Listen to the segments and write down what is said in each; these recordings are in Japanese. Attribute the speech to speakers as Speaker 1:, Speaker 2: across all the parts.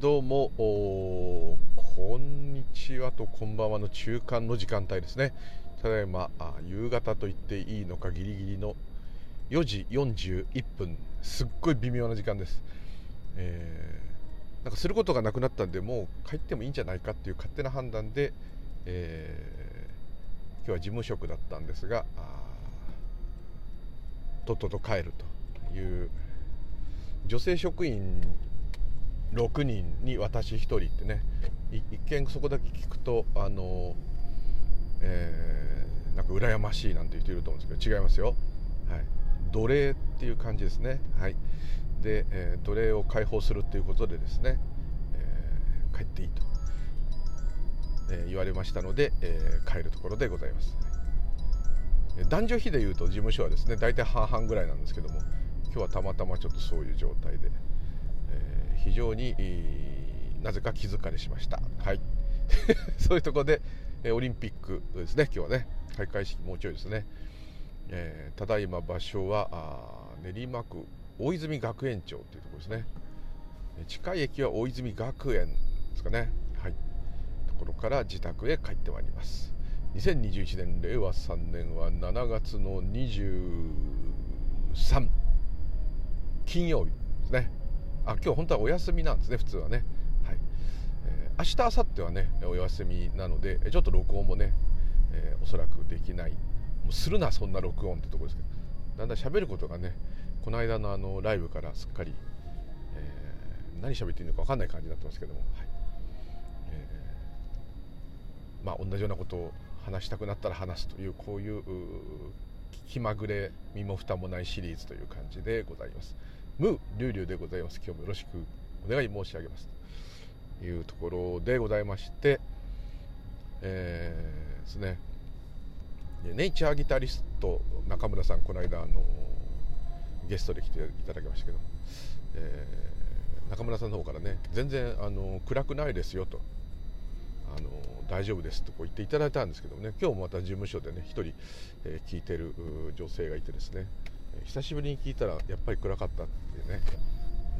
Speaker 1: どうもこんにちはとこんばんはの中間の時間帯ですね。ただいま夕方と言っていいのかギリギリの4時41分。すっごい微妙な時間です、えー、なんかすることがなくなったんでもう帰ってもいいんじゃないかっていう勝手な判断で、えー、今日は事務職だったんですがとっとと帰るという女性職員6人に私1人ってね一見そこだけ聞くとあの、えー、なんか羨ましいなんて言っていると思うんですけど違いますよ、はい、奴隷っていう感じですね、はい、で、えー、奴隷を解放するっていうことでですね、えー、帰っていいと、えー、言われましたので、え、帰るところでございます、男女比でいうと事務所はですね大体半々ぐらいなんですけども今日はたまたまちょっとそういう状態で。非常になぜか気疲れしました。はい。そういうところで、えオリンピックですね。今日はね。開会式もうちょいですね、えー、ただいま場所は練馬区大泉学園町というところですね。近い駅は大泉学園ですかね。はい。ところから自宅へ帰ってまいります。2021年令和3年は7月の23金曜日ですね。あ今日本当はお休みなんですね普通はね、はい。えー、明日明後日はねお休みなのでちょっと録音もね、えー、おそらくできない。もうするなそんな録音ってところですけど。だんだん喋ることがねこの間のあのライブからすっかり、えー、何喋っていいのか分かんない感じになってますけども、はい。えー、まあ同じようなことを話したくなったら話すというこういう気まぐれ身も蓋もないシリーズという感じでございます。ムーリュウリュウでございます。今日もよろしくお願い申し上げます。というところでございましてえー、ですね。ネイチャーギタリスト中村さんこの間あのゲストで来ていただきましたけど、えー、中村さんの方からね全然あの暗くないですよと。あの大丈夫ですとこう言っていただいたんですけどね今日もまた事務所でね1人、えー、聞いてる女性がいてですね。久しぶりに聞いたらやっぱり暗かったっていうね。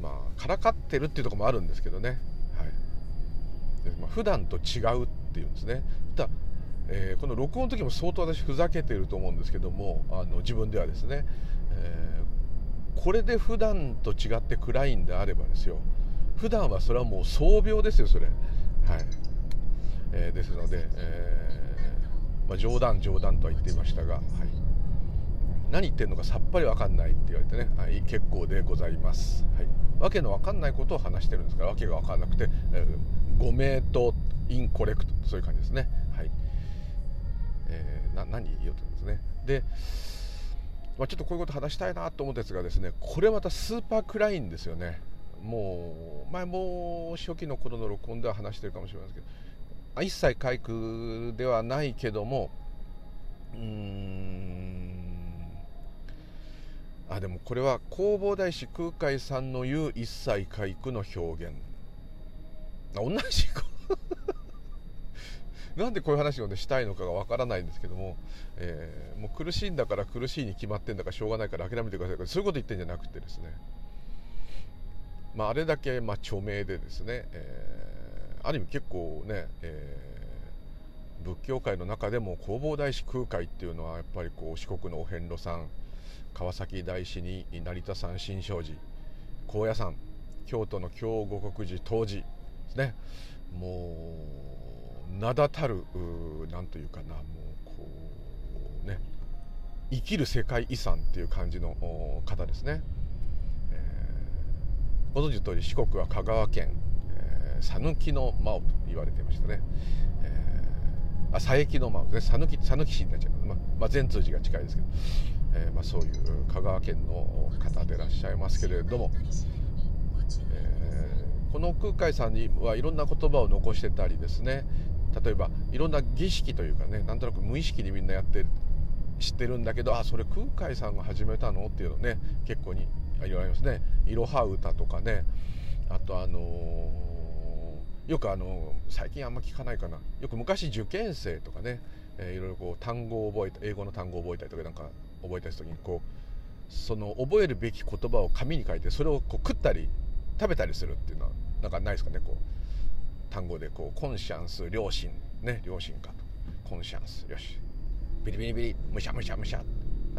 Speaker 1: まあからかってるっていうとこもあるんですけどね、はい。でまあ、普段と違うっていうんですね。たえー、この録音の時も相当私ふざけてると思うんですけどもあの自分ではですね、えー、これで普段と違って暗いんであればですよ。普段はそれはもう壮病ですよそれ。はい、えー、ですので、えまあ、冗談冗談とは言っていましたが、はい。何言ってるのかさっぱり分かんないって言われてね、はい、結構でございます、はい、わけの分かんないことを話してるんですからわけが分かんなくて、えー、ご名答インコレクトそういう感じですね。はい、えー、な何言うとですね。で、まあ、ちょっとこういうこと話したいなと思ったやつがですねこれまたスーパー暗いんですよね。もう前も初期の頃の録音では話してるかもしれませんけど一切回復ではないけどもうーんあでもこれは弘法大師空海さんの言う一切回復の表現。あ同じ なんでこういう話を、ね、したいのかがわからないんですけども,、えー、もう苦しいんだから苦しいに決まってんだからしょうがないから諦めてくださいそういうこと言ってんじゃなくてですね、まあ、あれだけまあ著名でですね、えー、ある意味結構ね、えー、仏教界の中でも弘法大師空海っていうのはやっぱりこう四国のお遍路さん川崎大師に成田山新勝寺高野山京都の京護国寺東寺ですね。もう名だたる何というかなもうこうね生きる世界遺産っていう感じの方ですね、えー、ご存知の通り四国は香川県讃岐、えー、の魔王と言われてましたね、えー、あ佐伯の魔王ですね。讃岐市になっちゃう、ままあ、善通寺が近いですけど。えー、まあ、そういう香川県の方でいらっしゃいますけれども、えー、この空海さんにはいろんな言葉を残してたりですね例えばいろんな儀式というかねなんとなく無意識にみんなやってる知ってるんだけどあそれ空海さんが始めたのっていうのね結構にいろいろありますね。いろは歌とかね。あとあのー、よくあの最近あんま聞かないかな。よく昔受験生とかね、えー、いろいろこう単語を覚えた英語の単語を覚えたりとかなんか覚えた時にこうその覚えるべき言葉を紙に書いてそれをこう食ったり食べたりするっていうのはなんかないですかねこう。単語でこうコンシャンス良心ね良心か。とコンシャンスよしビリビリビリむしゃむしゃむしゃ。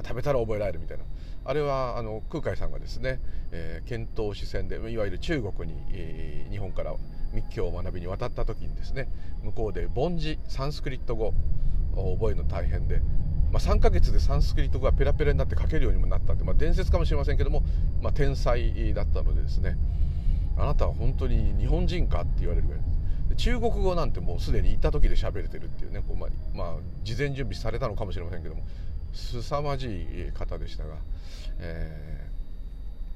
Speaker 1: 食べたら覚えられるみたいな。あれはあの空海さんがですね、えー、遣唐使船でいわゆる中国に、えー、日本から密教を学びに渡った時にですね向こうで凡字サンスクリット語を覚えるの大変で、まあ、3ヶ月でサンスクリット語がペラペラになって書けるようにもなったって、まあ、伝説かもしれませんけども、まあ、天才だったのでですね。あなたは本当に日本人かって言われるぐらい。中国語なんてもうすでに行った時で喋れてるっていうねこう、まあ、まあ、事前準備されたのかもしれませんけども凄まじい方でしたが、え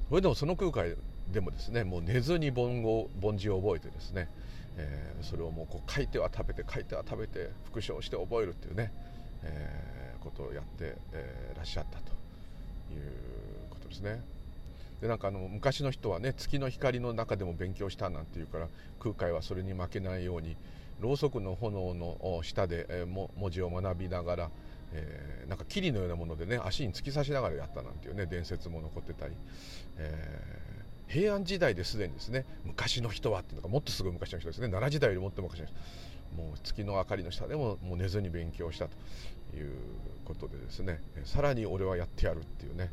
Speaker 1: ー、それでもその空海でもですねもう寝ずに梵語梵字を覚えてですね、えー、それをもうこう書いては食べて書いては食べて復唱して覚えるっていうね、えー、ことをやって、えー、らっしゃったということですね。でなんかあの昔の人はね月の光の中でも勉強したなんていうから空海はそれに負けないようにろうそくの炎の下で、えー、文字を学びながら、えー、なんか霧のようなものでね足に突き刺しながらやったなんていうね伝説も残ってたり、えー、平安時代ですでにですね昔の人はっていうのがもっとすぐ昔の人ですね。奈良時代よりもっと昔の人。もう月の明かりの下でももう寝ずに勉強したと。いうことでですねさらに俺はやってやるっていうね、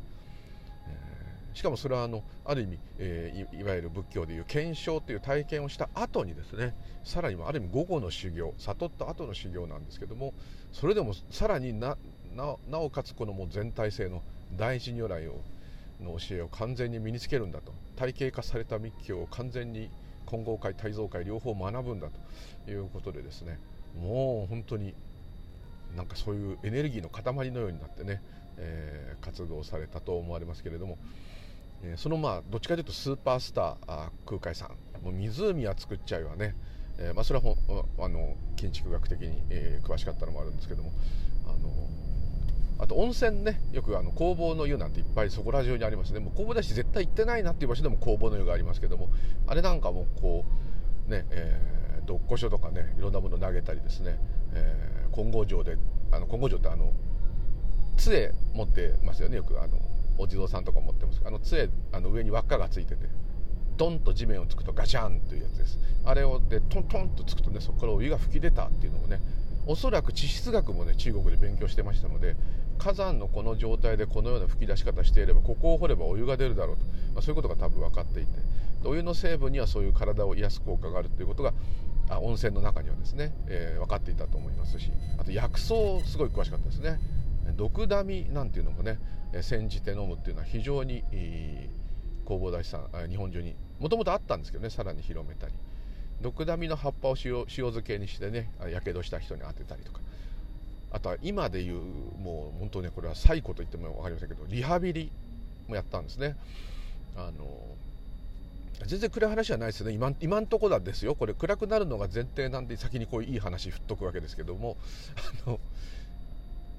Speaker 1: え、しかもそれはあのある意味、えー、いわゆる仏教でいう検証という体験をした後にですねさらにある意味午後の修行悟った後の修行なんですけどもそれでもさらになおかつこのもう全体性の大事如来をの教えを完全に身につけるんだと。体系化された密教を完全に混合会大蔵会両方学ぶんだということでですねもう本当になんかそういうエネルギーの塊のようになってね、えー、活動されたと思われますけれども、えー、そのまあどっちかというとスーパースターあ空海さんもう湖は作っちゃうわね、えー、まあ、それはほあの建築学的に、え詳しかったのもあるんですけどもあのあと温泉ねよくあの工房の湯なんていっぱいそこら中にありますね。もう工房だし絶対行ってないなっていう場所でも工房の湯がありますけどもあれなんかもこうね、えー、どっこしょとかねいろんなもの投げたりですね、えー、金剛城であの金剛城ってあの杖持ってますよねよく。あのお地蔵さんとか持ってます。あの杖あの上に輪っかがついててドンと地面をつくとガチャンというやつです。あれをでトントンとつくとねそこからお湯が噴き出たっていうのをねおそらく地質学もね中国で勉強してましたので火山のこの状態でこのような噴き出し方していればここを掘ればお湯が出るだろうと、まあ、そういうことが多分分かっていてお湯の成分にはそういう体を癒す効果があるということがあ温泉の中にはですね、えー、分かっていたと思いますしあと薬草すごい詳しかったですね。毒ダミなんていうのもね煎じて飲むっていうのは非常に弘法大師さん日本中にもともとあったんですけどねさらに広めたり。毒ダミの葉っぱを塩塩漬けにしてねやけどした人に当てたりとか。あとは今でいうもう本当ねこれは最古と言っても分かりませんけどリハビリもやったんですね。あの全然暗い話じゃないですよね。今今んとこなんですよ。これ暗くなるのが前提なんで先にこういういい話振っとくわけですけども。あの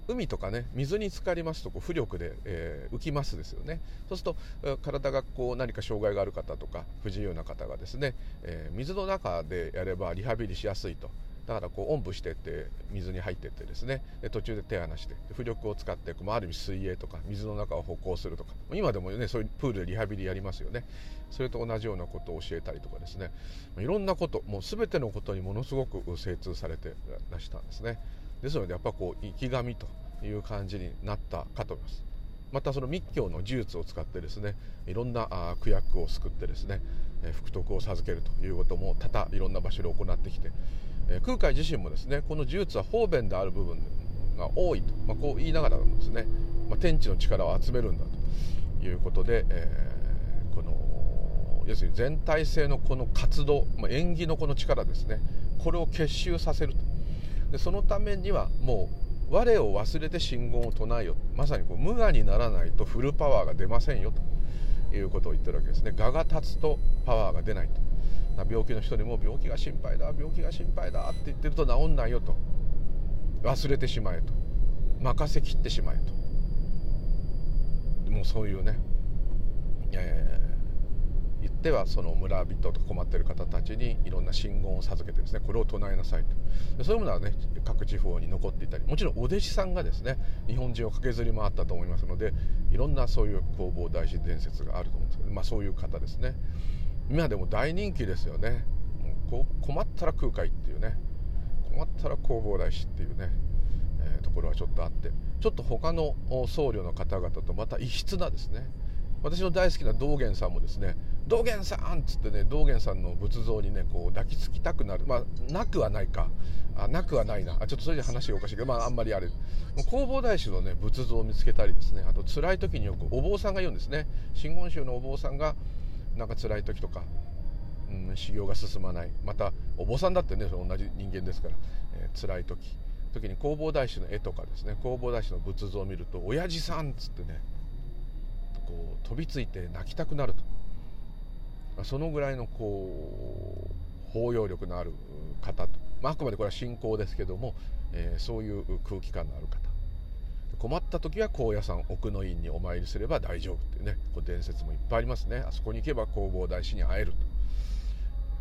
Speaker 1: 海とかね水に浸かりますとこう浮力で、えー、浮きますですよね。そうすると体がこう何か障害がある方とか不自由な方がですね、えー、水の中でやればリハビリしやすいと。だからこうおんぶしてって水に入ってってですね。で途中で手を離して浮力を使ってある意味水泳とか水の中を歩行するとか。今でもねそういうプールでリハビリやりますよね。それと同じようなことを教えたりとかですね。いろんなこともう全てのことにものすごく精通されてらしたんですね。ですのでやっぱこう生き神という感じになったかと思います。またその密教の呪術を使ってですねいろんな苦役を救ってですね福徳を授けるということも多々いろんな場所で行ってきて空海自身もですねこの呪術は方便である部分が多いと、まあ、こう言いながらもですね、まあ、天地の力を集めるんだということで、えー、この要するに全体性のこの活動、まあ、縁起のこの力ですねこれを結集させると。でそのためにはもう我を忘れて信言を唱えよまさにこう無我にならないとフルパワーが出ませんよということを言ってるわけですね。我が立つとパワーが出ないと。病気の人にも病気が心配だ病気が心配だって言ってると治んないよと。忘れてしまえと。任せきってしまえと。もうそういうね、えー、言ってはその村人と困ってる方たちにいろんな信言を授けてですねこれを唱えなさいと。そういうものはね各地方に残っていたりもちろんお弟子さんがですね日本人を駆けずり回ったと思いますのでいろんなそういう弘法大師伝説があると思うんですけど、まあ、そういう方ですね。今でも大人気ですよね。もう困ったら空海っていうね。困ったら弘法大師っていうね、えー、ところはちょっとあって。ちょっと他の僧侶の方々とまた異質なですね。私の大好きな道元さんもですね「道元さん!」っつってね道元さんの仏像にねこう抱きつきたくなる。まあなくはないか。あなくはないな。あちょっとそれで話がおかしいけどまああんまりあれ。弘法大師のね仏像を見つけたりですね。あと辛い時によくお坊さんが言うんですね。真言宗のお坊さんがなんか辛い時とか、うん、修行が進まない。またお坊さんだってねその同じ人間ですから、えー、辛い時。時に弘法大師の絵とかですね。弘法大師の仏像を見ると「親父さん」っつってねこう飛びついて泣きたくなると。そのぐらいのこう包容力のある方と、まあ、あくまでこれは信仰ですけども、えー、そういう空気感のある方。困った時は高野山奥の院にお参りすれば大丈夫っていうね。こう伝説もいっぱいありますね。あそこに行けば弘法大師に会えると。で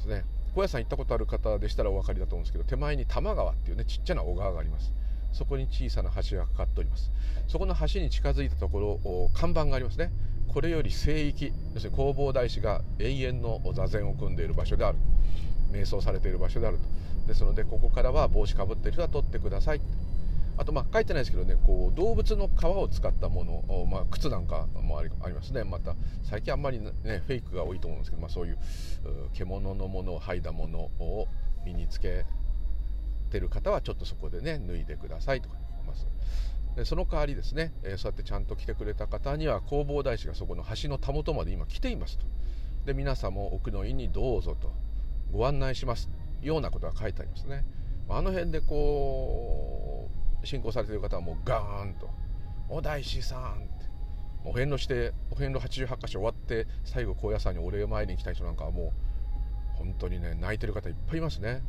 Speaker 1: すね。高野山行ったことある方でしたらお分かりだと思うんですけど手前に多摩川っていうねちっちゃな小川があります。そこに小さな橋がかかっております。そこの橋に近づいたところ看板がありますね。これより聖域。要するに弘法大師が永遠の座禅を組んでいる場所である。瞑想されている場所であると。ですのでここからは帽子かぶっている人は取ってください。あとまあ書いてないですけどねこう動物の皮を使ったもの、まあ、靴なんかもありますね。また最近あんまりねフェイクが多いと思うんですけど、まあ、そういう獣のものを剥いだものを身につけてる方はちょっとそこでね脱いでくださいとか言います。でその代わりですね、え、そうやってちゃんと来てくれた方には弘法大師がそこの橋のたもとまで今来ていますと。で皆さんも奥の院にどうぞとご案内します。ようなことが書いてありますね。あの辺でこう信仰されている方はもうガーンと「お大師さん」って。お遍路してお遍路88箇所終わって最後高野山にお礼参りに来た人なんかはもう本当にね泣いてる方いっぱいいますね。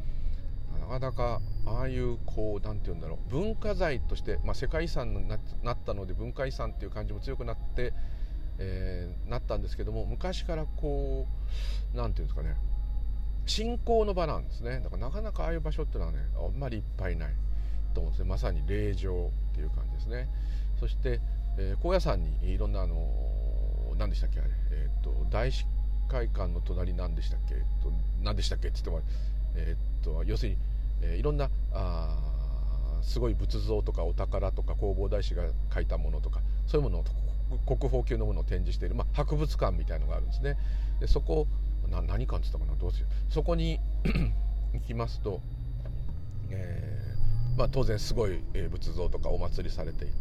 Speaker 1: なかなかああいうこう何て言うんだろう文化財として、まあ、世界遺産になったので文化遺産っていう感じも強くなって、えー、なったんですけども昔からこう何て言うんですかね信仰の場なんですね。だからなかなかああいう場所っていうのはねあんまりいっぱいない。と思うんですねまさに霊場っていう感じですね。そして、えー、高野山にいろんなあの何でしたっけあれ、えーと、大司会館の隣何でしたっけ、えーと、何でしたっけって言ってもえー、っと要するに、えー、いろんなあすごい仏像とかお宝とか弘法大師が書いたものとかそういうものを国宝級のものを展示している、まあ、博物館みたいのがあるんですね。でそこな何館って言ったかなどうしよう。そこに 行きますと、えーまあ、当然すごい仏像とかお祭りされていて、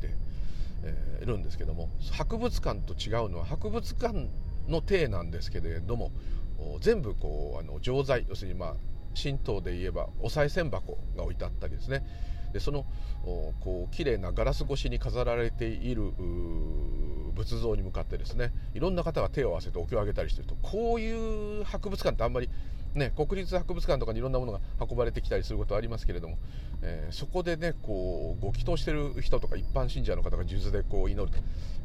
Speaker 1: えー、いるんですけども博物館と違うのは博物館の体なんですけれども全部こうあの錠剤要するにまあ神道で言えばお賽銭箱が置いてあったりですね。でそのこう綺麗なガラス越しに飾られている仏像に向かってですねいろんな方が手を合わせてお経をあげたりしてるとこういう博物館ってあんまりね、国立博物館とかにいろんなものが運ばれてきたりすることはありますけれども、えー、そこでねこうご祈祷してる人とか一般信者の方が数珠でこう祈る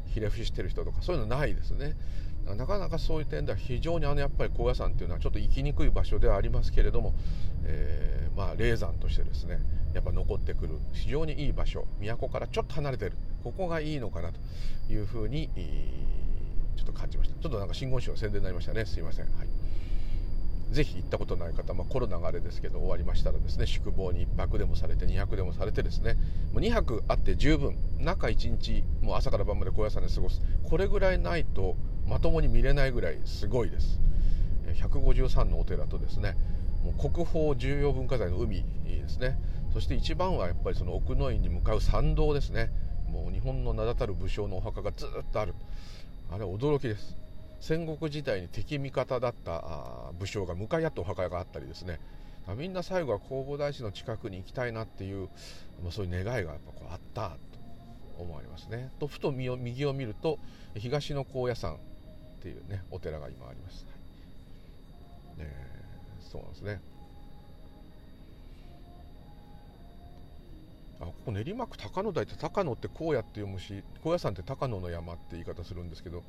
Speaker 1: ひれ伏してる人とかそういうのないですね。なかなかそういう点では非常にあのやっぱり高野山っていうのはちょっと行きにくい場所ではありますけれども、えー、まあ霊山としてですねやっぱ残ってくる非常にいい場所都からちょっと離れてるここがいいのかなというふうにちょっと感じました。ちょっとなんか真言宗の宣伝になりましたね。すいません。はい。ぜひ行ったことない方、まあ、コロナがあれですけど終わりましたらですね宿坊に1泊でもされて2泊でもされてですねもう2泊あって十分中1日もう朝から晩まで高野山で過ごす。これぐらいないとまともに見れないぐらいすごいです。153のお寺とですねもう国宝重要文化財の海ですね。そして一番はやっぱりその奥の院に向かう参道ですね。もう日本の名だたる武将のお墓がずっとある。あれ驚きです。戦国時代に敵味方だった武将が向かい合ったお墓があったりですね。みんな最後は弘法大師の近くに行きたいなっていう、まあ、そういう願いがやっぱこうあったと思われますね。とふと右を見ると東の高野山っていうねお寺が今あります、はい、ね、そうなんですね。あここ練馬区高野台って高野って荒野って読むし高野山って高野の山って言い方するんですけど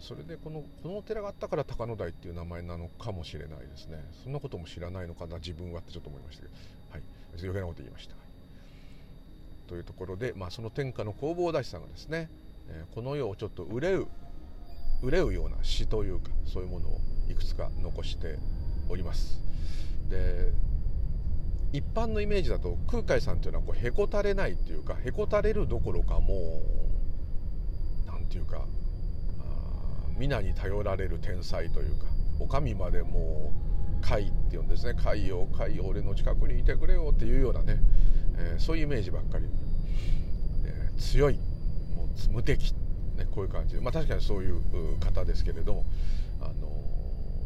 Speaker 1: それでこのこのお寺があったから高野台っていう名前なのかもしれないですね。そんなことも知らないのかな自分はってちょっと思いましたけど。はい。余計なこと言いました、というところで、まあ、その天下の弘法大師さんがですね、え、この世をちょっと憂う憂うような詩というかそういうものをいくつか残しております。で一般のイメージだと空海さんというのはこうへこたれないっていうかへこたれるどころかもう何て言うか皆に頼られる天才というかお上までもう海っていうんですね。海よ海よ俺の近くにいてくれよっていうようなね、えー、そういうイメージばっかり、えー、強いもう無敵、ね、こういう感じで。まあ確かにそういう方ですけれども、あの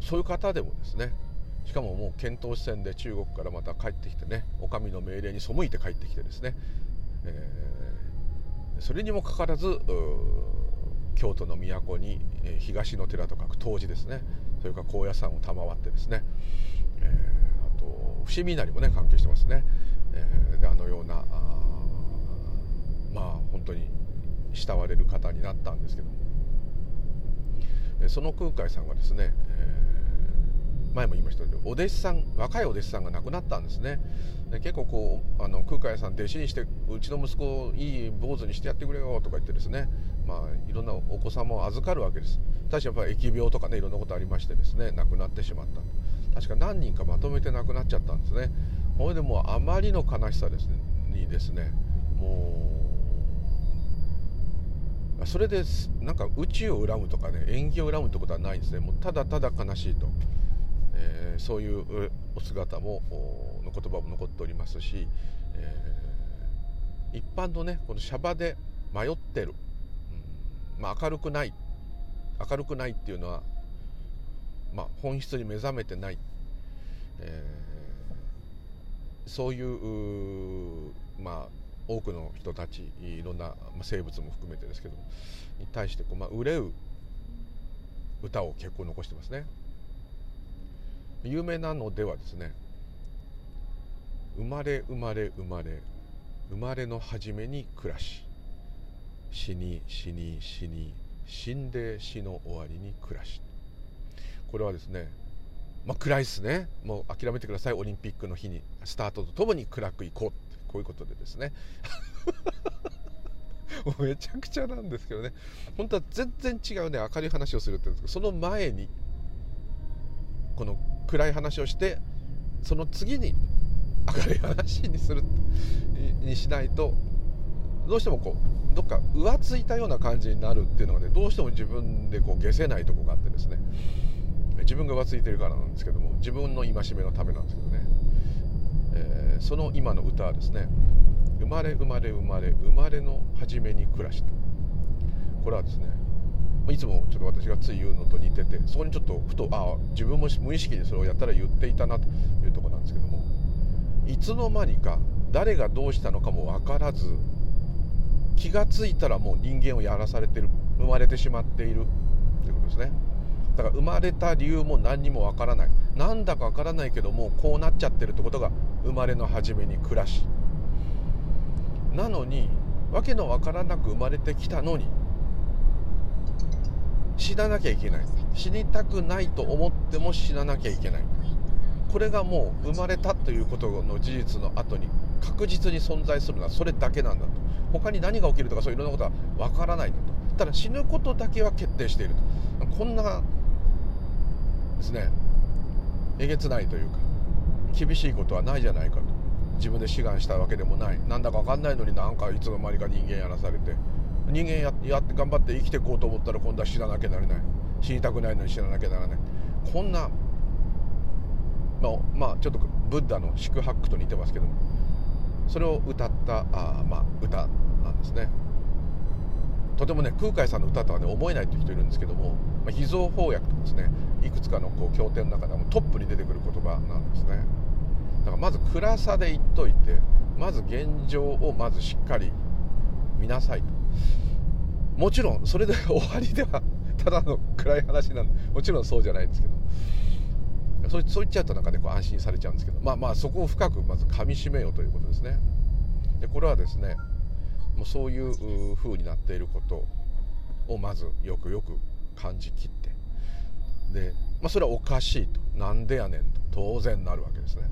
Speaker 1: ー、そういう方でもですねしかももう遣唐使船で中国からまた帰ってきてねお上の命令に背いて帰ってきてですね、えー、それにもかかわらず京都の都に、え、東の寺と書く東寺ですね。それから高野山を賜ってですね、えー、あと伏見稲荷もね関係してますね、えー、であのようなあまあ本当に慕われる方になったんですけども。その空海さんがですね、えー前も言いましたけどお弟子さん若いお弟子さんが亡くなったんですね。で結構こうあの空海さん弟子にしてうちの息子をいい坊主にしてやってくれよとか言ってですねまあいろんなお子様を預かるわけです。確かやっぱり疫病とかねいろんなことありましてですね亡くなってしまった確か何人かまとめて亡くなっちゃったんですね。それでもうあまりの悲しさですねにですね。もうそれでなんか宇宙を恨むとかね縁起を恨むってことはないんですね。もうただただ悲しいと。えー、そういうお姿もの言葉も残っておりますし、えー、一般のねこのシャバで迷ってる、うんまあ、明るくない。明るくないっていうのは、まあ、本質に目覚めてない、えー、そういうまあ多くの人たちいろんな生物も含めてですけどに対してこう、まあ、憂う歌を結構残してますね。有名なのではですね生まれ生まれ生まれ生まれの初めに暮らし死に死に死に死んで死の終わりに暮らし。これはですねまあ暗いですね。もう諦めてください。オリンピックの日にスタートとともに暗くいこうって。こういうことでですね。めちゃくちゃなんですけどね。本当は全然違うね明るい話をするって言うんですけどその前にこの暗い話をしてその次に明るい話にするにしないとどうしてもこうどっか浮ついたような感じになるっていうのがねどうしても自分でこう消せないとこがあってですね。自分が浮ついてるからなんですけども自分の戒めのためなんですけどね、えー、その今の歌はですね「生まれ生まれ生まれ生まれの初めに暮らし」とこれはですねいつもちょっと私がつい言うのと似ててそこにちょっとふとああ自分も無意識にそれをやったら言っていたなというとこなんですけどもいつの間にか誰がどうしたのかも分からず気が付いたらもう人間をやらされてる生まれてしまっているということですね。だから生まれた理由も何にもわからない。なんだかわからないけどもこうなっちゃってるってことが生まれの初めに暮らし。なのに訳のわからなく生まれてきたのに死ななきゃいけない。死にたくないと思っても死ななきゃいけない。これがもう生まれたということの事実の後に確実に存在するのはそれだけなんだと。他に何が起きるとかそういろんなことはわからないんだと。ただ死ぬことだけは決定していると。こんなですねえげつないというか厳しいことはないじゃないかと。自分で志願したわけでもない。なんだか分かんないのになんかいつの間にか人間やらされて人間ややって頑張って生きていこうと思ったら今度は死ななきゃなれない。死にたくないのに死ななきゃならない。こんなまあ、まあ、ちょっとブッダの宿泊と似てますけども。それを歌ったあ、まあ、歌なんですね。とてもね空海さんの歌とはね思えないという人いるんですけども、まあ、秘蔵翻訳とですね。いくつかのこう経典の中でもトップに出てくる言葉なんですね。だからまず暗さで言っといてまず現状をまずしっかり見なさいと。もちろんそれで終わりではただの暗い話なんでもちろんそうじゃないんですけど。そうそう言っちゃうとなんかねこう安心されちゃうんですけど。まあまあそこを深くまずかみしめようということですね。でこれはですねもうそういう風になっていることをまずよくよく感じきって。で、まあ、それはおかしいと。なんでやねんと。当然なるわけですね。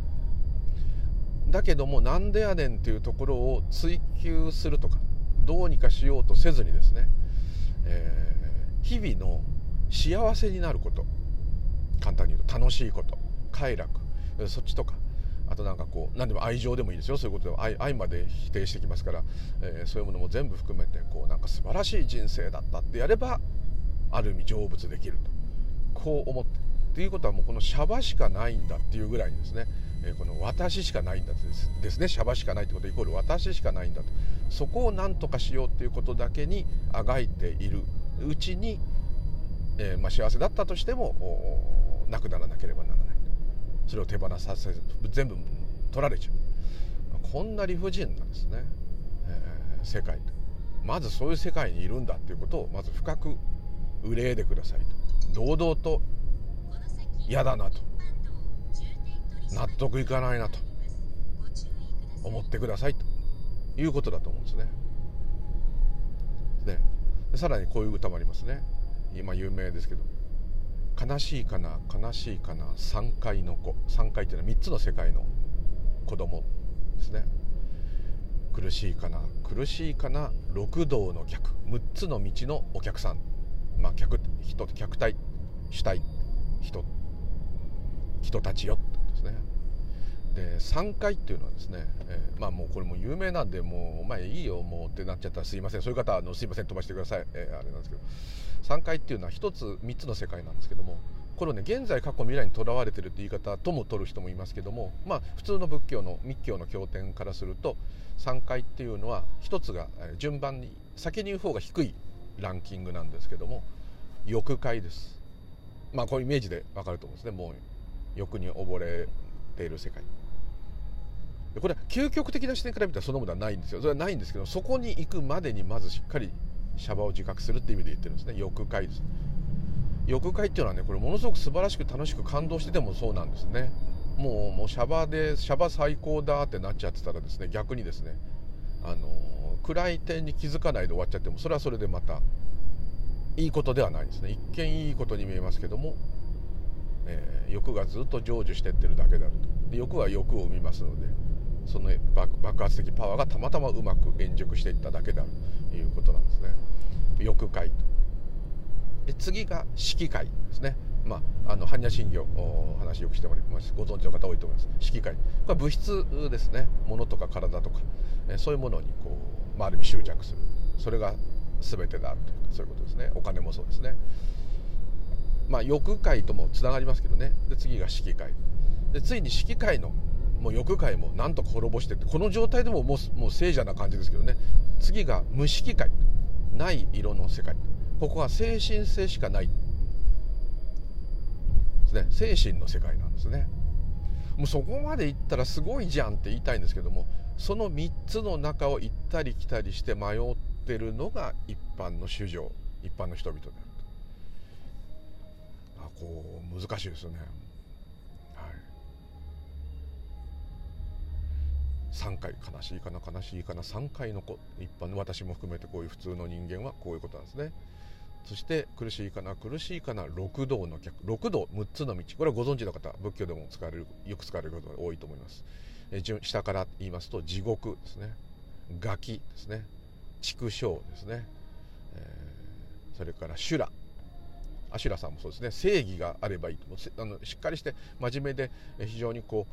Speaker 1: だけどもなんでやねんっていうところを追求するとかどうにかしようとせずにですね、えー、日々の幸せになること簡単に言うと楽しいこと快楽そっちとかあとなんかこう何でも愛情でもいいですよ。そういうことで愛愛まで否定してきますから、えー、そういうものも全部含めてこうなんか素晴らしい人生だったってやればある意味成仏できると。こう思って。ということはもうこのシャバしかないんだっていうぐらいにですね、えー、この私しかないんだですですねシャバしかないってことイコール私しかないんだとそこを何とかしようっていうことだけにあがいているうちに、えー、まあ、幸せだったとしてもなくならなければならない。それを手放させ全部取られちゃう。こんな理不尽なんですね、えー、世界まずそういう世界にいるんだっていうことをまず深く憂いでくださいと。堂々と嫌だなと。納得いかないなと。思ってくださいと。いうことだと思うんですね。でさらにこういう歌もありますね。今有名ですけど。悲しいかな悲しいかな3階の子。3階っていうのは3つの世界の子供ですね。苦しいかな苦しいかな六道の客。6つの道のお客さん。まあ客人客体主体人人たちよってことですね。で3階っていうのはですね、えー、まあもうこれも有名なんでもうお前いいよもうってなっちゃったらすいません。そういう方はあのすいません飛ばしてください、えー、あれなんですけど。3階っていうのは1つ3つの世界なんですけどもこれをね現在過去未来にとらわれてるって言い方とも取る人もいますけどもまあ普通の仏教の密教の経典からすると3階っていうのは1つが順番に先に言う方が低いランキングなんですけども欲界です。まあこういうイメージでわかると思うんですね。もう欲に溺れている世界。これは究極的な視点から見たらそのものはないんですよ。それはないんですけどそこに行くまでにまずしっかりシャバを自覚するって意味で言ってるんですね。欲界です。欲界っていうのはねこれものすごく素晴らしく楽しく感動しててもそうなんですね。もうもうシャバでシャバ最高だってなっちゃってたらですね逆にですねあの暗い点に気づかないで終わっちゃってもそれはそれでまたいいことではないですね。一見いいことに見えますけども、えー、欲がずっと成就してってるだけであると。で欲は欲を生みますのでその爆発的パワーがたまたまうまく円熟していっただけであるということなんですね。欲界と。で次が色界ですね。まあ、あの般若心経お話よくしております。ご存知の方多いと思います。色界これは物質ですね。物とか体とか、えそういうものにこう、まあ、ある意味執着する。それが全てであるというかそういうことですね。お金もそうですね。まあ欲界ともつながりますけどね。で次が色界でついに色界のもう欲界もなんとか滅ぼしてってこの状態でももうもう聖者な感じですけどね。次が無色界。ない色の世界。ここは精神性しかない。ですね。精神の世界なんですね。もうそこまで行ったらすごいじゃんって言いたいんですけどもその3つの中を行ったり来たりして迷ってるのが一般の主情一般の人々であると。あこう難しいですよね。3回悲しいかな悲しいかな3回の子一般の私も含めてこういう普通の人間はこういうことなんですね。そして苦しいかな苦しいかな六道の客六道6つの道。これはご存知の方仏教でも使われるよく使われることが多いと思います。え下から言いますと地獄ですね。ガキですね。畜生ですね、えー、それから修羅。アシュラさんもそうですね。正義があればいいと。あのしっかりして真面目で非常にこ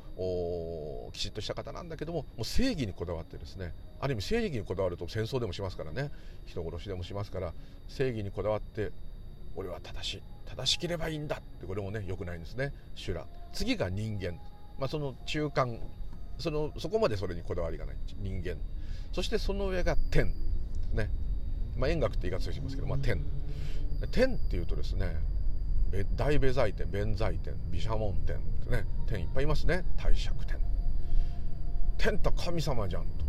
Speaker 1: うきちっとした方なんだけどももう正義にこだわってですね。ある意味正義にこだわると戦争でもしますからね。人殺しでもしますから正義にこだわって俺は正しい。正しければいいんだってこれもね良くないんですね。修羅次が人間、まあ、その中間。そのそこまでそれにこだわりがない。人間。そしてその上が天。ね。まあ、円楽って言い方しますけど、まあ、天。天っていうとですね大部財天弁財天毘沙門天ってね天いっぱいいますね。帝釈天。天と神様じゃんと。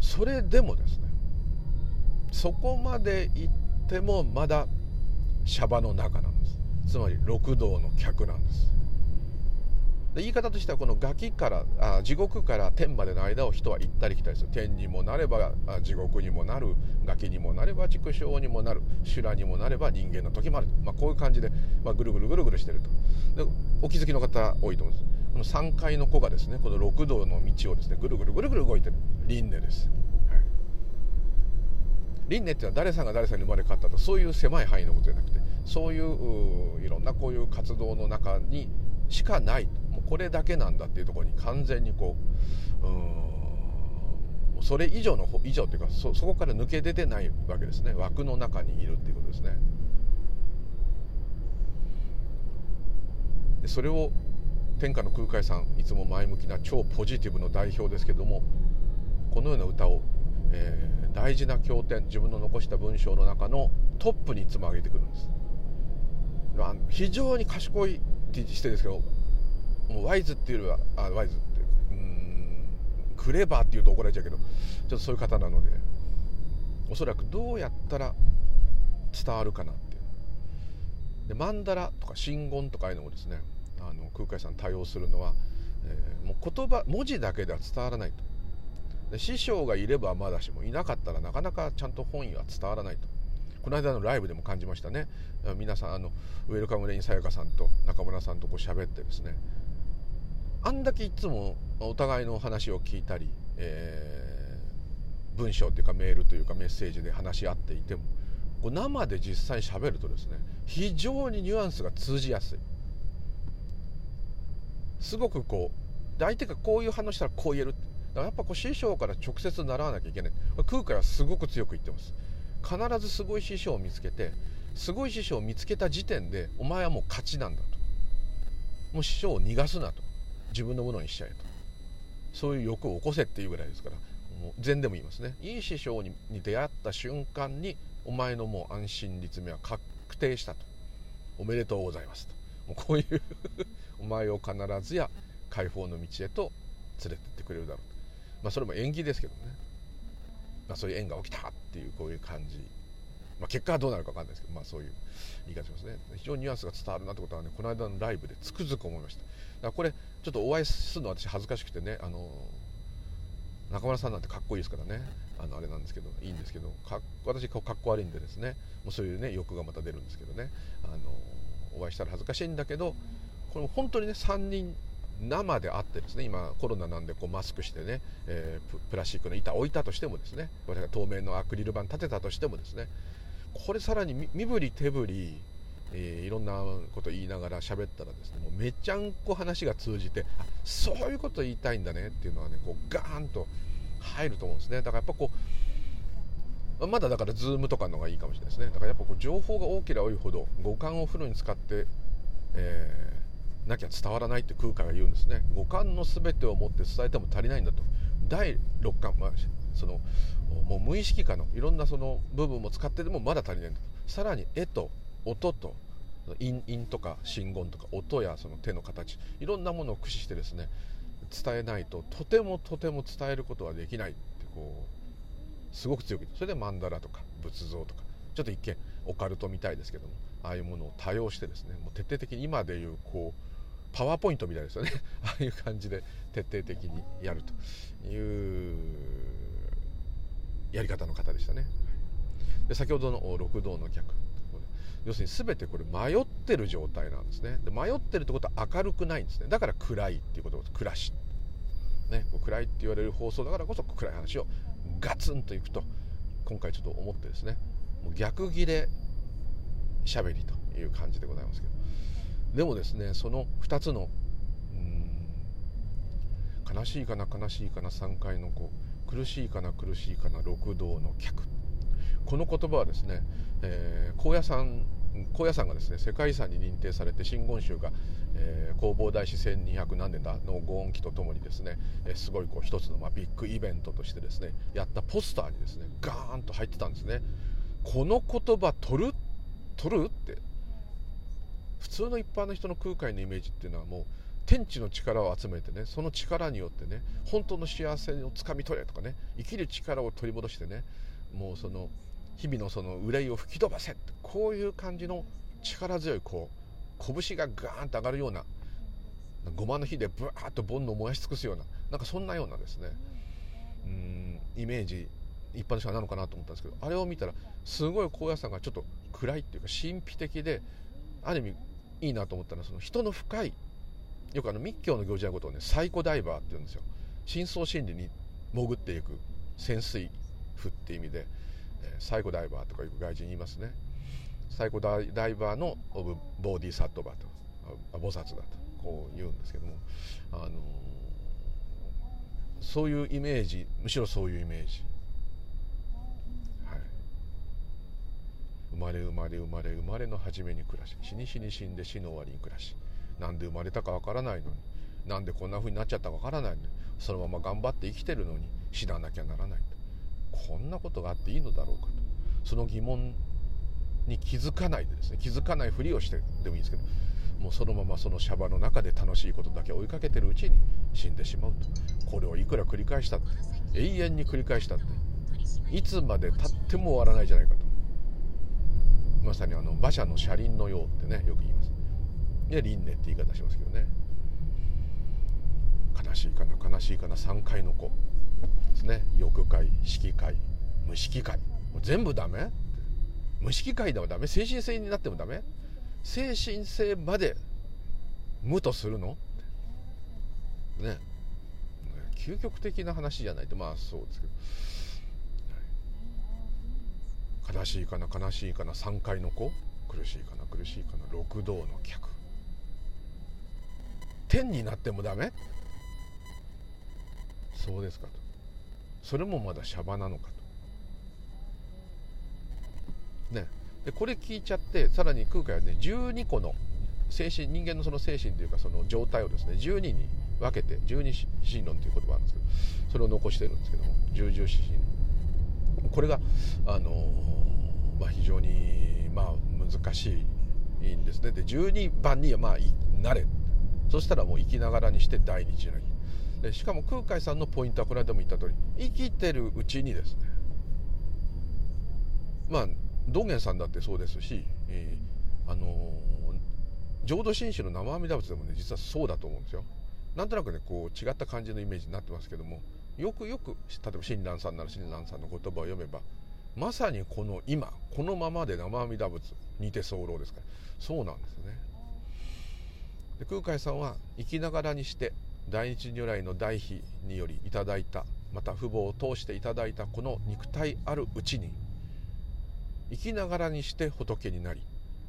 Speaker 1: それでもですねそこまで行ってもまだシャバの中なんです。つまり六道の客なんです。言い方としてはこのガキからあ地獄から天までの間を人は行ったり来たりする。天にもなれば地獄にもなるガキにもなれば畜生にもなる修羅にもなれば人間の時もある、まあ、こういう感じで、まあ、ぐるぐるぐるぐるしてると。でお気づきの方多いと思います。この3階の子がですねこの六道の道をですねぐるぐるぐるぐる動いてる。輪廻です、輪廻っていうのは誰さんが誰さんに生まれ変わったと。そういう狭い範囲のことじゃなくてそういういろんなこういう活動の中にしかないもうこれだけなんだっていうところに完全にこううんそれ以上の以上っていうかそこから抜け出てないわけですね。枠の中にいるっていうことですね。でそれを天下の空海さんいつも前向きな超ポジティブの代表ですけどもこのような歌を、えー、大事な経典自分の残した文章の中のトップにつまげてくるんです。非常に賢いってしてですけどもうワイズっていうよりはあワイズってうんクレバーっていうと怒られちゃうけどちょっとそういう方なのでおそらくどうやったら伝わるかなっていう。でマンダラとか真言とかいうのもですねあの空海さん対応するのは、えー、もう言葉文字だけでは伝わらないと。で師匠がいればまだしもいなかったらなかなかちゃんと本意は伝わらないと。この間のライブでも感じましたね。皆さんあのウェルカムレインさやかさんと中村さんとこう喋ってですねあんだけいつもお互いの話を聞いたり、えー、文章というかメールというかメッセージで話し合っていてもこう生で実際喋るとですね非常にニュアンスが通じやすい。すごくこう相手がこういう反応したらこう言えるだからやっぱこう師匠から直接習わなきゃいけない。空海はすごく強く言ってます。必ずすごい師匠を見つけてすごい師匠を見つけた時点でお前はもう勝ちなんだと。もう師匠を逃がすなと。自分のものにしちゃえと。そういう欲を起こせっていうぐらいですから。もう禅でも言いますね。いい師匠に出会った瞬間にお前のもう安心立命は確定したと。おめでとうございますと。もうこういう お前を必ずや解放の道へと連れてってくれるだろうと。まあそれも縁起ですけどね、まあ、そういう縁が起きたっていうこういう感じ、まあ、結果はどうなるか分かんないですけどまあそういう言い方しますね。非常にニュアンスが伝わるなってことはねこの間のライブでつくづく思いました。だこれちょっとお会いするの私恥ずかしくてねあの中村さんなんてかっこいいですからね。あのあれなんですけどいいんですけどか私かっこ悪いんでですね。もうそういうね欲がまた出るんですけどね。あのお会いしたら恥ずかしいんだけどこれ本当にね3人生であってですね今コロナなんでこうマスクしてね、えー、プラスチックの板置いたとしてもですね私が透明のアクリル板立てたとしてもですねこれさらに身振り手振り、えー、いろんなこと言いながら喋ったらですねもうめちゃんこ話が通じてあそういうこと言いたいんだねっていうのはねこうガーンと入ると思うんですね。だからやっぱこうまだだからズームとかのがいいかもしれないですね。だからやっぱこう情報が多ければ多いほど五感をフルに使って、えーなきゃ伝わらないって空海が言うんですね。五感の全てを持って伝えても足りないんだと。第六感、まあ、そのもう無意識化のいろんなその部分も使ってでもまだ足りないんだと。さらに絵と音と韻韻とか真言とか音やその手の形いろんなものを駆使してですね伝えないととてもとても伝えることはできないってこうすごく強くそれで曼荼羅とか仏像とかちょっと一見オカルトみたいですけどもああいうものを多用してですねもう徹底的に今でいうこうパワーポイントみたいですよね。ああいう感じで徹底的にやるというやり方の方でしたね。で先ほどの六道の客。要するに全てこれ迷ってる状態なんですね。で迷ってるってことは明るくないんですね。だから暗いっていうこと暮らし。ね。暗いって言われる放送だからこそ暗い話をガツンといくと今回ちょっと思ってですね。もう逆ギレしゃべりという感じでございますけど。でもですねその2つの悲しいかな悲しいかな3階の子苦しいかな苦しいかな六道の客。この言葉はですね、えー、高野山高野山がですね世界遺産に認定されて真言宗が、えー、弘法大師1200何年だのご恩期とともにですね、えー、すごいこう一つの、まあ、ビッグイベントとしてですねやったポスターにですねガーンと入ってたんですね。この言葉取る取るって普通の一般の人の空海のイメージっていうのはもう天地の力を集めてねその力によってね本当の幸せをつかみ取れとかね生きる力を取り戻してねもうその日々のその憂いを吹き飛ばせこういう感じの力強いこう拳がガーンと上がるようなごまの火でブワーッと煩悩を燃やし尽くすようななんかそんなようなですねうんイメージ一般の人なのかなと思ったんですけどあれを見たらすごい高野山がちょっと暗いっていうか神秘的である意味いいなと思ったのはその人の深いよくあの密教の行事のことをねサイコダイバーって言うんですよ。深層心理に潜っていく潜水夫って意味で、サイコダイバーとかいう外人言いますね。最高ダイバーのボディサットバーと菩薩だとこう言うんですけどもあのそういうイメージむしろそういうイメージ、はい、生まれ生まれ生まれ生まれの初めに暮らし死に死に死んで死の終わりに暮らしなんで生まれたかわからないのになんでこんな風になっちゃったかわからないのにそのまま頑張って生きてるのに死ななきゃならないと。こんなことがあっていいのだろうかと。その疑問に気づかないでですね気づかないふりをしてでもいいですけどもうそのままそのシャバの中で楽しいことだけ追いかけてるうちに死んでしまうと。これをいくら繰り返したって永遠に繰り返したっていつまでたっても終わらないじゃないかと。まさにあの馬車の車輪のようってねよく言います。で輪廻って言い方しますけどね。悲しいかな悲しいかな3回の子。ですね。欲界色界無色界全部ダメ？無色界でもダメ？精神性になってもダメ？精神性まで無とするの？ね。究極的な話じゃないと。まあそうですけど、悲しいかな？悲しいかな？3階の子？苦しいかな？苦しいかな？六道の客。天になってもダメ？そうですか。それもまだシャバなのかと。ね。でこれ聞いちゃってさらに空海はね12個の精神人間のその精神というかその状態をですね12に分けて十二神論という言葉あるんですけどそれを残してるんですけども十十神論。これがあのまあ、非常にまあ難しいんですね。で12番にまあなれ。そしたらもう生きながらにして大日なりでしかも空海さんのポイントはこれでも言った通り生きてるうちにですねまあ道元さんだってそうですし、えー、あの浄土真宗の生阿弥陀仏でもね実はそうだと思うんですよ。なんとなくねこう違った感じのイメージになってますけどもよくよく例えば親鸞さんなら親鸞さんの言葉を読めばまさにこの今このままで生阿弥陀仏似て候ですからそうなんですね。で空海さんは生きながらにして大日如来の大悲によりいただいたまた父母を通していただいたこの肉体あるうちに生きながらにして仏になり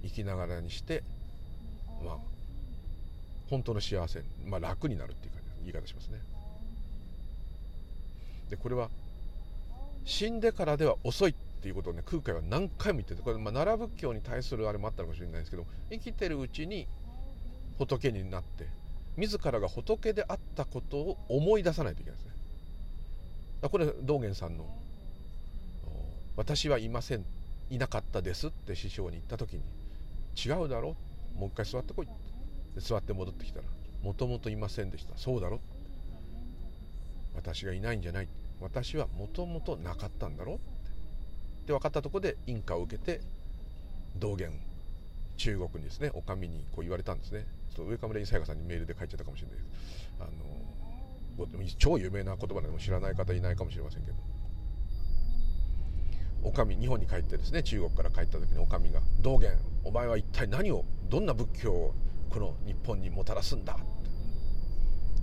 Speaker 1: 生きながらにしてまあ本当の幸せ、まあ、楽になるっていう言い方しますね。でこれは死んでからでは遅いっていうことをね空海は何回も言っててこれ、まあ、奈良仏教に対するあれもあったのかもしれないですけど生きてるうちに仏になって自らが仏であったことを思い出さないといけないですね。これ道元さんの「私はいませんいなかったです」って師匠に言った時に「違うだろもう一回座ってこい」って。座って戻ってきたら「もともといませんでした。そうだろ」私がいないんじゃない。私はもともとなかったんだろって。分かったとこで印鑑を受けて道元中国にですねお上にこう言われたんですね。ちょっと上村さやかさんにメールで書いちゃったかもしれない。ですあの超有名な言葉でも知らない方いないかもしれませんけど。お上日本に帰ってですね中国から帰った時にお上が「道元お前は一体何をどんな仏教をこの日本にもたらすんだ」って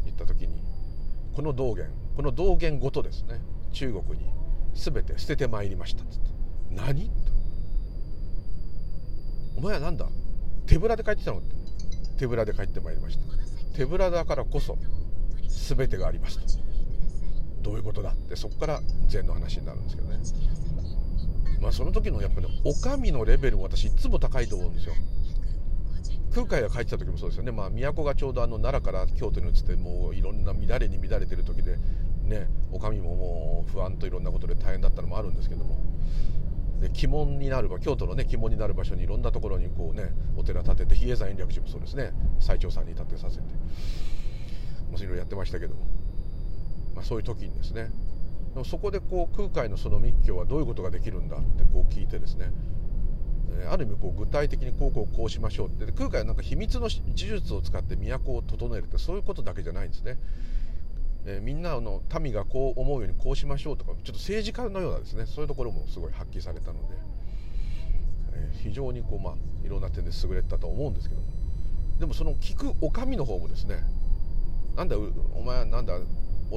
Speaker 1: 言った時にこの道元この道元ごとですね中国に全て捨ててまいりました。っつって「何?」「お前は何だ？手ぶらで帰ってたの?」って手ぶらで帰ってまいりました。手ぶらだからこそ全てがありますとどういうことだってそこから禅の話になるんですけどね。まあその時のやっぱ、ね、お上のレベルも私いつも高いと思うんですよ。空海が帰ってた時もそうですよね、まあ、都がちょうどあの奈良から京都に移ってもういろんな乱れに乱れてる時でねお上ももう不安といろんなことで大変だったのもあるんですけども。で鬼門になる場京都のね鬼門になる場所にいろんなところにこうねお寺建てて比叡山延暦寺もそうですね。最澄さんに建てさせて。もういろいろやってましたけども、まあ、そういう時にですね。でもそこでこう空海のその密教はどういうことができるんだってこう聞いてですね。ある意味こう具体的にこうこうこうしましょうって。空海はなんか秘密の呪術を使って都を整えるってそういうことだけじゃないんですね。えー、みんなの民がこう思うようにこうしましょうとかちょっと政治家のようなですねそういうところもすごい発揮されたので、えー、非常にこうまあいろんな点で優れたと思うんですけども。でもその聞くお上の方もですねなんだお前なんだ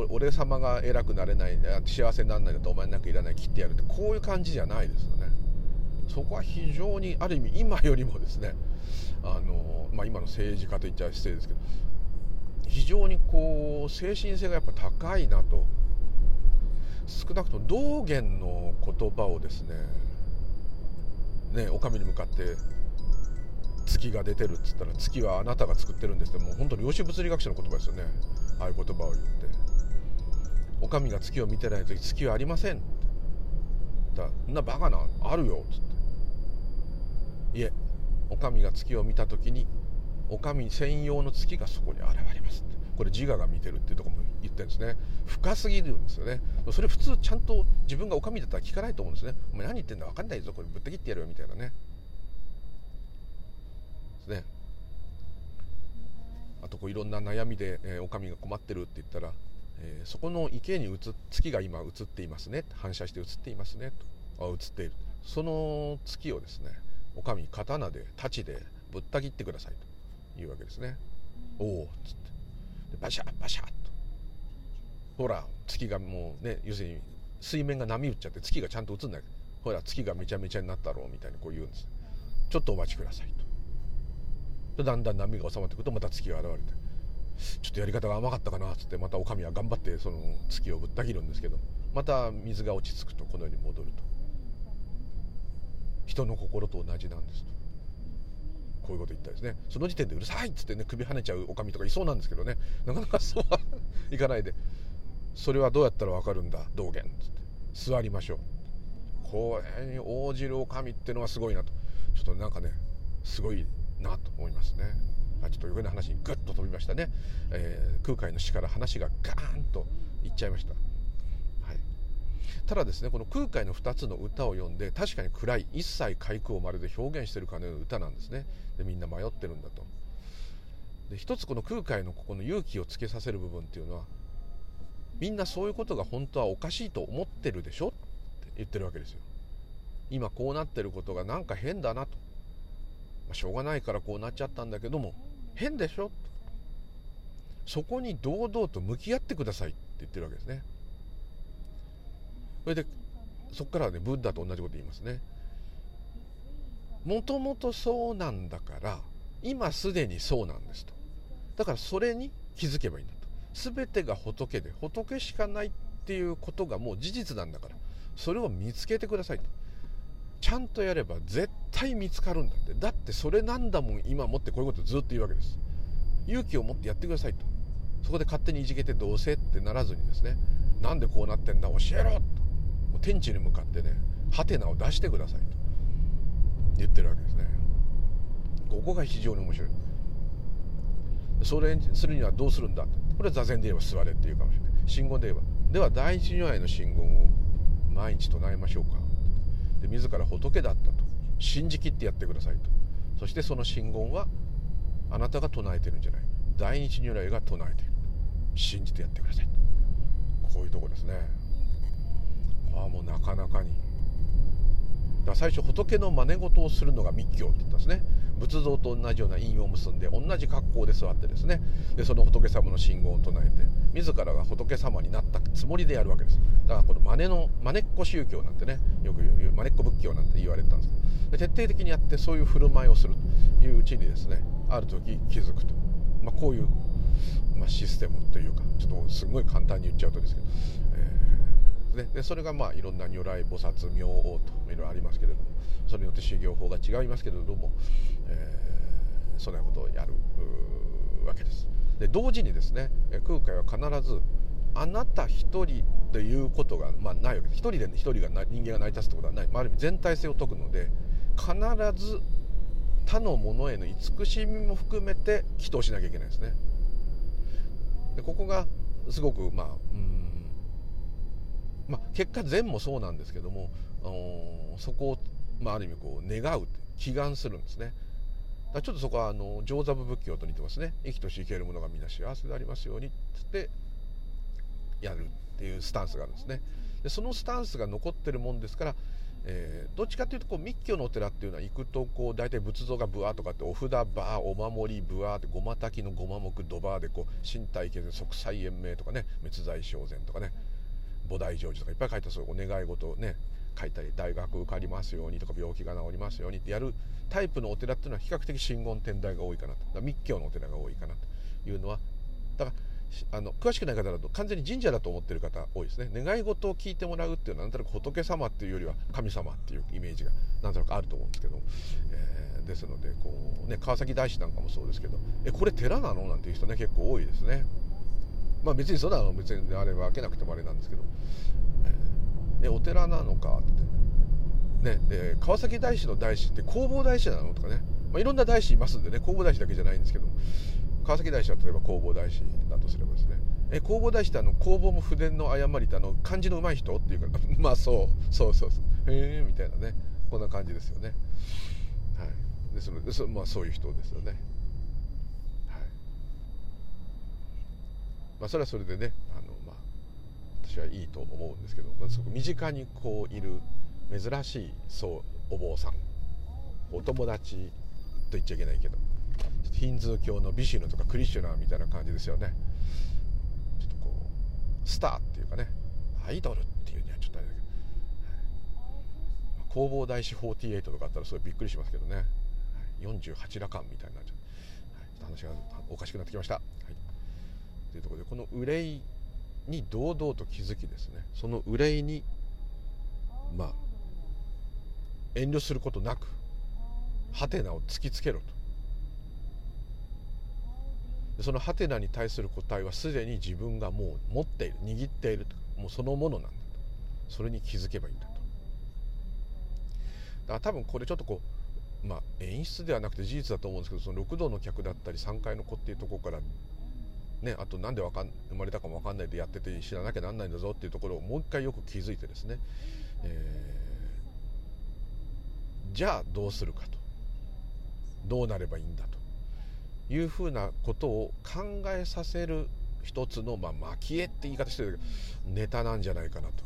Speaker 1: 俺様が偉くなれない幸せにならないんだとお前なんかいらない切ってやるってこういう感じじゃないですよね。そこは非常にある意味今よりもですねあの、まあ、今の政治家と言っちゃ失礼ですけど非常にこう精神性がやっぱ高いなと。少なくとも道元の言葉をですねねお上に向かって月が出てるっつったら月はあなたが作ってるんですって。もう本当に量子物理学者の言葉ですよね。ああいう言葉を言って。お上が月を見てない時月はありませんって。んなバカなあるよっつって。いえお上が月を見た時にお上専用の月がそこに現れます。これ自我が見てるっていうとこも言ってるんですね。深すぎるんですよね。それ普通ちゃんと自分がお上だったら聞かないと思うんですね。お前何言ってんだ分かんないぞ。これぶった切ってやるよみたいなね。ですね。あとこういろんな悩みで、えー、お上が困ってるって言ったら、えー、そこの池に映月が今映っていますね。反射して映っていますね。と。あ映っている。その月をですねお上刀で太刀でぶった切ってくださいと。いうわけですね。おおっつって。バシャッバシャッと。ほら月がもうね要するに水面が波打っちゃって月がちゃんと映んない。ほら月がめちゃめちゃになったろうみたいにこう言うんです。ちょっとお待ちくださいと。だんだん波が収まってくるとまた月が現れて。ちょっとやり方が甘かったかなっつってまたお上は頑張ってその月をぶった切るんですけど。また水が落ち着くとこのように戻ると。人の心と同じなんですと。こういうこと言ったですね。その時点でうるさいっつってね首跳ねちゃうおかみとかいそうなんですけどね。なかなかそうはいかないで。それはどうやったら分かるんだ？道元っつって。座りましょう。これに応じるおかみってのはすごいなと。ちょっとなんかねすごいなと思いますね。あちょっと余計な話にグッと飛びましたね、えー、空海の死から話がガーンといっちゃいました。ただですねこの空海の2つの歌を読んで確かに暗い一切開空をまるで表現してるかのような歌なんですね。でみんな迷ってるんだと。で一つこの空海のここの勇気をつけさせる部分っていうのはみんなそういうことが本当はおかしいと思ってるでしょ？って言ってるわけですよ。今こうなってることがなんか変だなと、まあ、しょうがないからこうなっちゃったんだけども変でしょ？と。そこに堂々と向き合ってくださいって言ってるわけですね。それでそこからはねブッダと同じこと言いますね。もともとそうなんだから今すでにそうなんですと。だからそれに気づけばいいんだと。全てが仏で仏しかないっていうことがもう事実なんだからそれを見つけてくださいと。ちゃんとやれば絶対見つかるんだって。だってそれなんだもん今もってこういうことずっと言うわけです。勇気を持ってやってくださいと。そこで勝手にいじけてどうせってならずにですね。なんでこうなってんだ教えろと。天地に向かってねハテナを出してくださいと言ってるわけですね。ここが非常に面白い。それするにはどうするんだ？これは座禅で言えば座れっていうかもしれない。信言で言えば。では第一如来の信言を毎日唱えましょうか。で自ら仏だったと。信じきってやってくださいと。そしてその信言はあなたが唱えてるんじゃない。第一如来が唱えている。信じてやってくださいと。こういうとこですね。ああもうなかなかに。だ最初仏の真似事をするのが密教って言ったんですね。仏像と同じような印を結んで同じ格好で座ってですね。でその仏様の信号を唱えて自らが仏様になったつもりでやるわけです。だからこの真似の真似っこ宗教なんてねよく言う真似っこ仏教なんて言われてたんですけど。徹底的にやってそういう振る舞いをするといううちにですねある時気づくと、まあ、こういう、まあ、システムというかちょっとすごい簡単に言っちゃうとですけど、えーね。でそれがまあいろんな如来菩薩明王といろいろありますけれどもそれによって修行法が違いますけれども、えー、そのようなことをやるわけです。で同時にですね空海は必ずあなた一人ということが、まあ、ないわけです。一人で一人が人間が成り立つってことはない、まあ、ある意味全体性を説くので必ず他のものへの慈しみも含めて祈祷しなきゃいけないですね。でここがすごくまあうんまあ、結果善もそうなんですけどもそこを、まあ、ある意味こう願う祈願するんですね。だちょっとそこはあの上座部仏教と似てますね。生きとし生けるものがみんな幸せでありますようにっつってやるっていうスタンスがあるんですね。でそのスタンスが残ってるもんですからえー、どっちかというとこう密教のお寺っていうのは行くとこう大体仏像がブワーとかってお札バーお守りブワーってごまたきのごま木ドバーでこう身体形成即歳延命とかね滅罪正禅とかね菩提成就とかいっぱい書いてそうお願い事をね書いたり大学受かりますようにとか病気が治りますようにってやるタイプのお寺っていうのは比較的真言天台が多いかなと。密教のお寺が多いかなというのはだからあの詳しくない方だと完全に神社だと思ってる方多いですね。願い事を聞いてもらうっていうのはなんとなく仏様っていうよりは神様っていうイメージがなんとなくあると思うんですけど、えー、ですのでこう、ね、川崎大師なんかもそうですけどえこれ寺なの？なんていう人ね結構多いですね。まあ別にそんなの別にあれ分けなくてもあれなんですけど、え、お寺なのか？って。ね、えー、川崎大師の大師って弘法大師なのとかね、まあ、いろんな大師いますんでね。弘法大師だけじゃないんですけど。川崎大師は例えば弘法大師だとすればですね。え弘法大師ってあの弘法も秘伝の誤りってあの漢字の上手い人っていうから まあそうそうそうそう。へえみたいなね。こんな感じですよね。はい。ですのでそ,、まあ、そういう人ですよねはいまあそれはそれでねあのまあ私はいいと思うんですけど、まあ、そこ身近にこういる珍しいそうお坊さんお友達と言っちゃいけないけどヒンズー教のビシュヌとかクリシュナーみたいな感じですよね。ちょっとこうスターっていうかねアイドルっていうにはちょっとあれだけど弘法大師48とかあったらそれびっくりしますけどね。48羅漢みたいになっちゃう、はい、話がおかしくなってきました、はい、というところでこの憂いに堂々と気づきですね。その憂いにまあ遠慮することなくハテナを突きつけろと。そのハテナに対する答えはすでに自分がもう持っている握っているもうそのものなんだと。それに気づけばいいんだと。だから多分これちょっとこうまあ演出ではなくて事実だと思うんですけどその六道の客だったり3階の子っていうところからね、あと何でかん生まれたかも分かんないでやってて知らなきゃなんないんだぞっていうところをもう一回よく気づいてですね、えー、じゃあどうするかと。どうなればいいんだと。いうふうなことを考えさせる一つの、まあ、蒔絵って言い方してるけどネタなんじゃないかなと、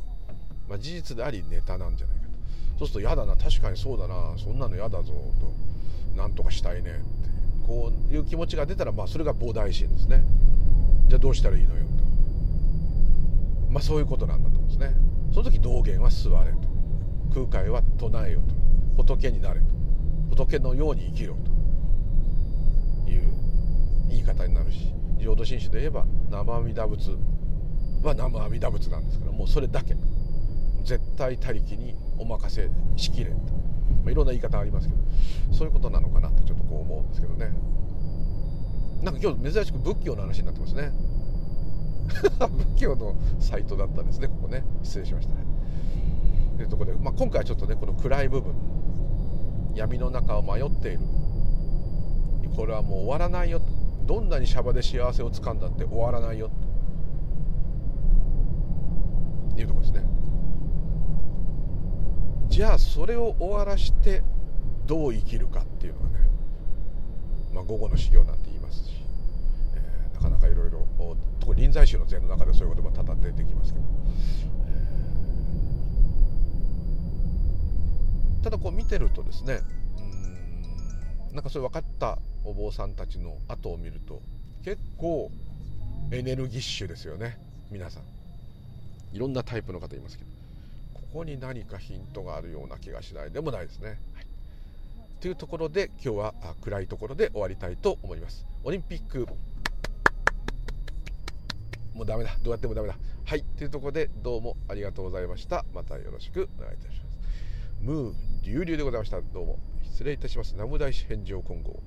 Speaker 1: まあ、事実でありネタなんじゃないかと。そうすると嫌だな。確かにそうだな。そんなの嫌だぞと。なんとかしたいねって。こういう気持ちが出たら、まあ、それが菩提心ですね。じゃあどうしたらいいのよと。まあそういうことなんだと思うんですね。その時道元は座れと。空海は唱えよと。仏になれと。仏のように生きろと。いう言い方になるし。浄土真宗で言えば生阿弥陀仏は生阿弥陀仏なんですからもうそれだけ。絶対他力にお任せしきれと、まあ、いろんな言い方ありますけどそういうことなのかなってちょっとこう思うんですけどね。なんか今日珍しく仏教の話になってますね。仏教のサイトだったんですねここね。失礼しました。ねというところで、まあ、今回はちょっとねこの暗い部分闇の中を迷っている。これはもう終わらないよと。どんなにシャバで幸せをつかんだって終わらないよというとこですねじゃあそれを終わらしてどう生きるかっていうのがね、まあ、午後の修行なんて言いますし、えー、なかなかいろいろ特に臨済宗の禅の中でそういう言葉多々出てきますけど、えー、ただこう見てるとですねうんなんかそれ分かったお坊さんたちの後を見ると結構エネルギッシュですよね皆さん。いろんなタイプの方いますけど。ここに何かヒントがあるような気がしないでもないですね。はい、というところで今日は暗いところで終わりたいと思います。オリンピック。もうダメだ。どうやってもダメだ。はい。というところでどうもありがとうございました。またよろしくお願いいたします。ムー流々でございました。どうも失礼いたします。南無大師返上金剛